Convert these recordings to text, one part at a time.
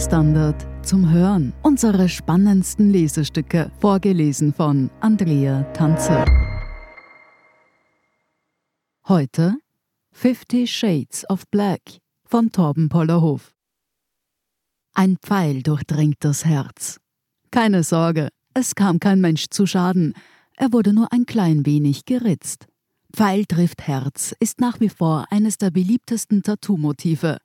Standard zum Hören. Unsere spannendsten Lesestücke, vorgelesen von Andrea Tanzer. Heute Fifty Shades of Black von Torben Pollerhof. Ein Pfeil durchdringt das Herz. Keine Sorge, es kam kein Mensch zu Schaden, er wurde nur ein klein wenig geritzt. Pfeil trifft Herz ist nach wie vor eines der beliebtesten Tattoo-Motive.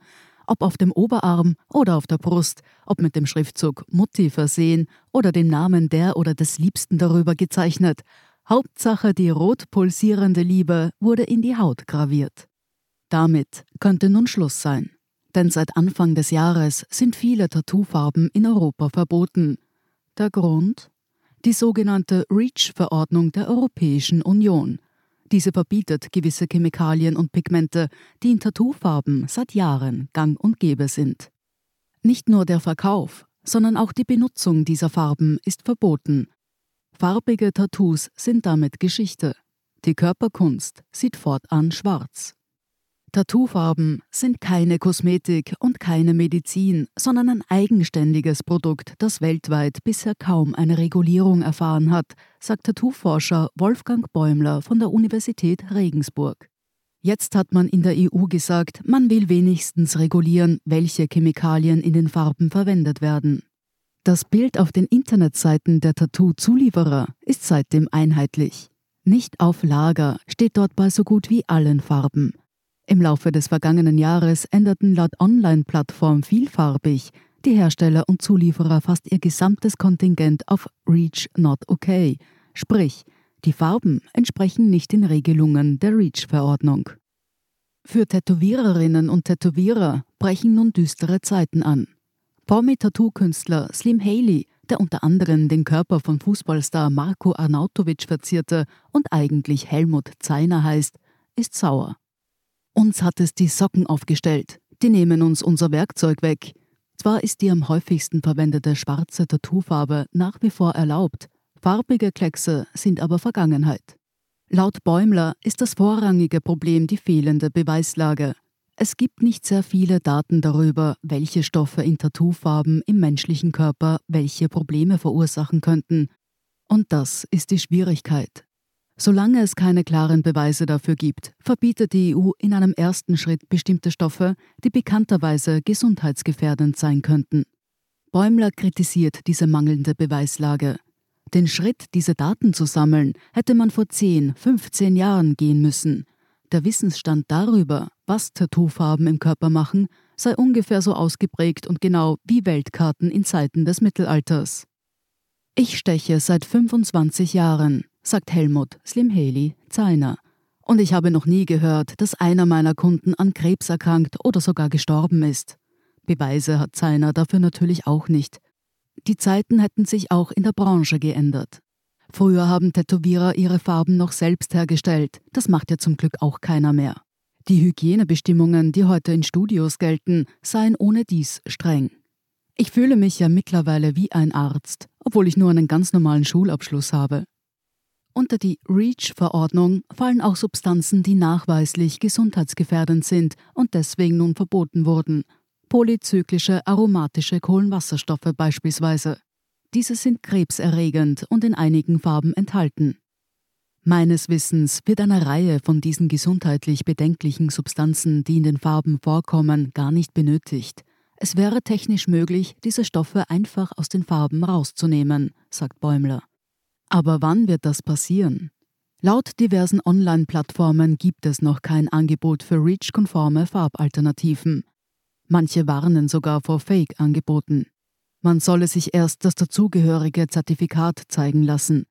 Ob auf dem Oberarm oder auf der Brust, ob mit dem Schriftzug Mutti versehen oder dem Namen der oder des Liebsten darüber gezeichnet. Hauptsache die rot pulsierende Liebe wurde in die Haut graviert. Damit könnte nun Schluss sein. Denn seit Anfang des Jahres sind viele Tattoofarben in Europa verboten. Der Grund? Die sogenannte REACH-Verordnung der Europäischen Union. Diese verbietet gewisse Chemikalien und Pigmente, die in Tattoofarben seit Jahren gang und gäbe sind. Nicht nur der Verkauf, sondern auch die Benutzung dieser Farben ist verboten. Farbige Tattoos sind damit Geschichte. Die Körperkunst sieht fortan schwarz. Tattoofarben sind keine Kosmetik und keine Medizin, sondern ein eigenständiges Produkt, das weltweit bisher kaum eine Regulierung erfahren hat, sagt Tattooforscher Wolfgang Bäumler von der Universität Regensburg. Jetzt hat man in der EU gesagt, man will wenigstens regulieren, welche Chemikalien in den Farben verwendet werden. Das Bild auf den Internetseiten der Tattoo-Zulieferer ist seitdem einheitlich. Nicht auf Lager steht dort bei so gut wie allen Farben. Im Laufe des vergangenen Jahres änderten laut Online-Plattform Vielfarbig die Hersteller und Zulieferer fast ihr gesamtes Kontingent auf REACH Not Okay, sprich, die Farben entsprechen nicht den Regelungen der REACH-Verordnung. Für Tätowiererinnen und Tätowierer brechen nun düstere Zeiten an. Promi-Tattoo-Künstler Slim Haley, der unter anderem den Körper von Fußballstar Marco Arnautovic verzierte und eigentlich Helmut Zeiner heißt, ist sauer. Uns hat es die Socken aufgestellt. Die nehmen uns unser Werkzeug weg. Zwar ist die am häufigsten verwendete schwarze Tattoofarbe nach wie vor erlaubt, farbige Kleckse sind aber Vergangenheit. Laut Bäumler ist das vorrangige Problem die fehlende Beweislage. Es gibt nicht sehr viele Daten darüber, welche Stoffe in Tattoofarben im menschlichen Körper welche Probleme verursachen könnten. Und das ist die Schwierigkeit. Solange es keine klaren Beweise dafür gibt, verbietet die EU in einem ersten Schritt bestimmte Stoffe, die bekannterweise gesundheitsgefährdend sein könnten. Bäumler kritisiert diese mangelnde Beweislage. Den Schritt, diese Daten zu sammeln, hätte man vor 10, 15 Jahren gehen müssen. Der Wissensstand darüber, was Tattoofarben im Körper machen, sei ungefähr so ausgeprägt und genau wie Weltkarten in Zeiten des Mittelalters. Ich steche seit 25 Jahren, sagt Helmut Slim Haley Zeiner. Und ich habe noch nie gehört, dass einer meiner Kunden an Krebs erkrankt oder sogar gestorben ist. Beweise hat Zeiner dafür natürlich auch nicht. Die Zeiten hätten sich auch in der Branche geändert. Früher haben Tätowierer ihre Farben noch selbst hergestellt. Das macht ja zum Glück auch keiner mehr. Die Hygienebestimmungen, die heute in Studios gelten, seien ohne dies streng. Ich fühle mich ja mittlerweile wie ein Arzt, obwohl ich nur einen ganz normalen Schulabschluss habe. Unter die REACH-Verordnung fallen auch Substanzen, die nachweislich gesundheitsgefährdend sind und deswegen nun verboten wurden. Polyzyklische aromatische Kohlenwasserstoffe beispielsweise. Diese sind krebserregend und in einigen Farben enthalten. Meines Wissens wird eine Reihe von diesen gesundheitlich bedenklichen Substanzen, die in den Farben vorkommen, gar nicht benötigt. Es wäre technisch möglich, diese Stoffe einfach aus den Farben rauszunehmen, sagt Bäumler. Aber wann wird das passieren? Laut diversen Online-Plattformen gibt es noch kein Angebot für REACH-konforme Farbalternativen. Manche warnen sogar vor Fake-Angeboten. Man solle sich erst das dazugehörige Zertifikat zeigen lassen.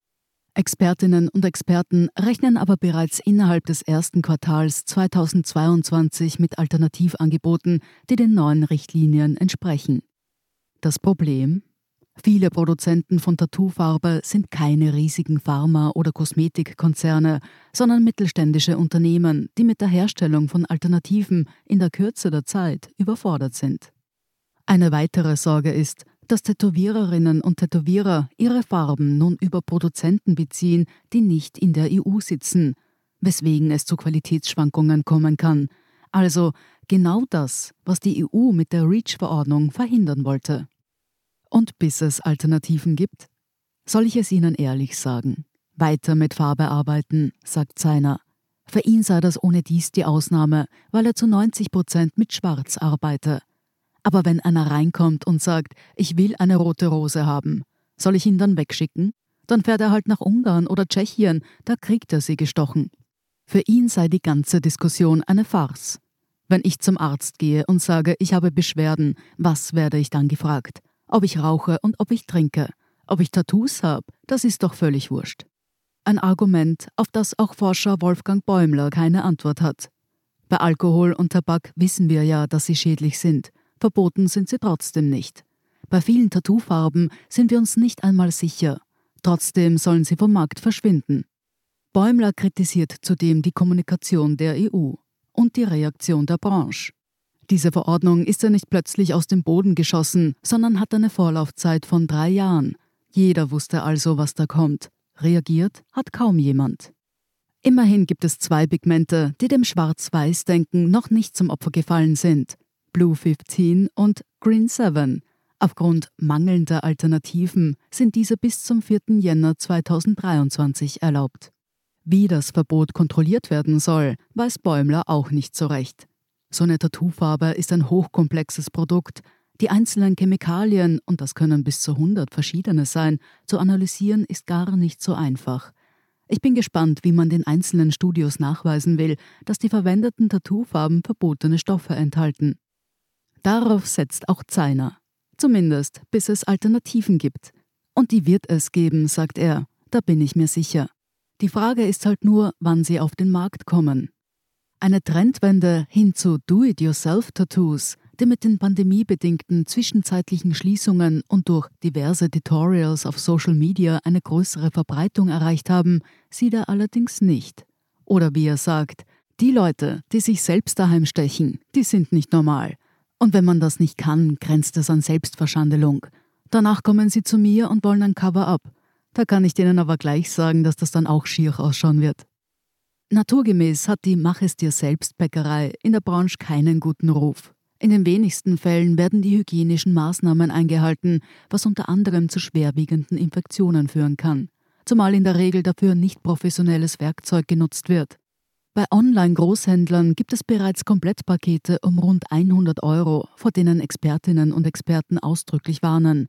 Expertinnen und Experten rechnen aber bereits innerhalb des ersten Quartals 2022 mit Alternativangeboten, die den neuen Richtlinien entsprechen. Das Problem? Viele Produzenten von Tattoofarbe sind keine riesigen Pharma- oder Kosmetikkonzerne, sondern mittelständische Unternehmen, die mit der Herstellung von Alternativen in der Kürze der Zeit überfordert sind. Eine weitere Sorge ist, dass Tätowiererinnen und Tätowierer ihre Farben nun über Produzenten beziehen, die nicht in der EU sitzen, weswegen es zu Qualitätsschwankungen kommen kann. Also Genau das, was die EU mit der REACH-Verordnung verhindern wollte. Und bis es Alternativen gibt, soll ich es Ihnen ehrlich sagen. Weiter mit Farbe arbeiten, sagt Seiner. Für ihn sei das ohne dies die Ausnahme, weil er zu 90 Prozent mit Schwarz arbeite. Aber wenn einer reinkommt und sagt, ich will eine rote Rose haben, soll ich ihn dann wegschicken? Dann fährt er halt nach Ungarn oder Tschechien, da kriegt er sie gestochen. Für ihn sei die ganze Diskussion eine Farce. Wenn ich zum Arzt gehe und sage, ich habe Beschwerden, was werde ich dann gefragt? Ob ich rauche und ob ich trinke? Ob ich Tattoos habe? Das ist doch völlig wurscht. Ein Argument, auf das auch Forscher Wolfgang Bäumler keine Antwort hat. Bei Alkohol und Tabak wissen wir ja, dass sie schädlich sind. Verboten sind sie trotzdem nicht. Bei vielen Tattoofarben sind wir uns nicht einmal sicher. Trotzdem sollen sie vom Markt verschwinden. Bäumler kritisiert zudem die Kommunikation der EU und die Reaktion der Branche. Diese Verordnung ist ja nicht plötzlich aus dem Boden geschossen, sondern hat eine Vorlaufzeit von drei Jahren. Jeder wusste also, was da kommt. Reagiert hat kaum jemand. Immerhin gibt es zwei Pigmente, die dem Schwarz-Weiß-Denken noch nicht zum Opfer gefallen sind: Blue 15 und Green 7. Aufgrund mangelnder Alternativen sind diese bis zum 4. Jänner 2023 erlaubt. Wie das Verbot kontrolliert werden soll, weiß Bäumler auch nicht so recht. So eine Tattoofarbe ist ein hochkomplexes Produkt. Die einzelnen Chemikalien, und das können bis zu 100 verschiedene sein, zu analysieren ist gar nicht so einfach. Ich bin gespannt, wie man den einzelnen Studios nachweisen will, dass die verwendeten Tattoofarben verbotene Stoffe enthalten. Darauf setzt auch Zeiner. Zumindest bis es Alternativen gibt. Und die wird es geben, sagt er, da bin ich mir sicher. Die Frage ist halt nur, wann sie auf den Markt kommen. Eine Trendwende hin zu Do-it-yourself-Tattoos, die mit den pandemiebedingten zwischenzeitlichen Schließungen und durch diverse Tutorials auf Social Media eine größere Verbreitung erreicht haben, sieht er allerdings nicht. Oder wie er sagt, die Leute, die sich selbst daheim stechen, die sind nicht normal. Und wenn man das nicht kann, grenzt es an Selbstverschandelung. Danach kommen sie zu mir und wollen ein Cover-up. Da kann ich denen aber gleich sagen, dass das dann auch schier ausschauen wird. Naturgemäß hat die Mach es dir selbst Bäckerei in der Branche keinen guten Ruf. In den wenigsten Fällen werden die hygienischen Maßnahmen eingehalten, was unter anderem zu schwerwiegenden Infektionen führen kann, zumal in der Regel dafür nicht professionelles Werkzeug genutzt wird. Bei Online-Großhändlern gibt es bereits Komplettpakete um rund 100 Euro, vor denen Expertinnen und Experten ausdrücklich warnen,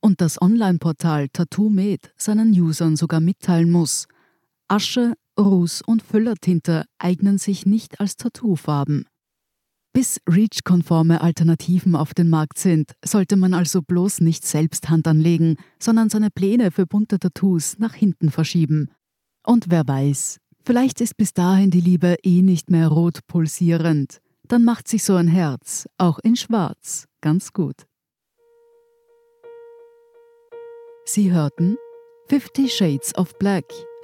und das Online-Portal TattooMed seinen Usern sogar mitteilen muss. Asche, Ruß und Füllertinte eignen sich nicht als Tattoofarben. Bis REACH-konforme Alternativen auf den Markt sind, sollte man also bloß nicht selbst Hand anlegen, sondern seine Pläne für bunte Tattoos nach hinten verschieben. Und wer weiß, vielleicht ist bis dahin die Liebe eh nicht mehr rot pulsierend. Dann macht sich so ein Herz, auch in Schwarz, ganz gut. Sie hörten Fifty Shades of Black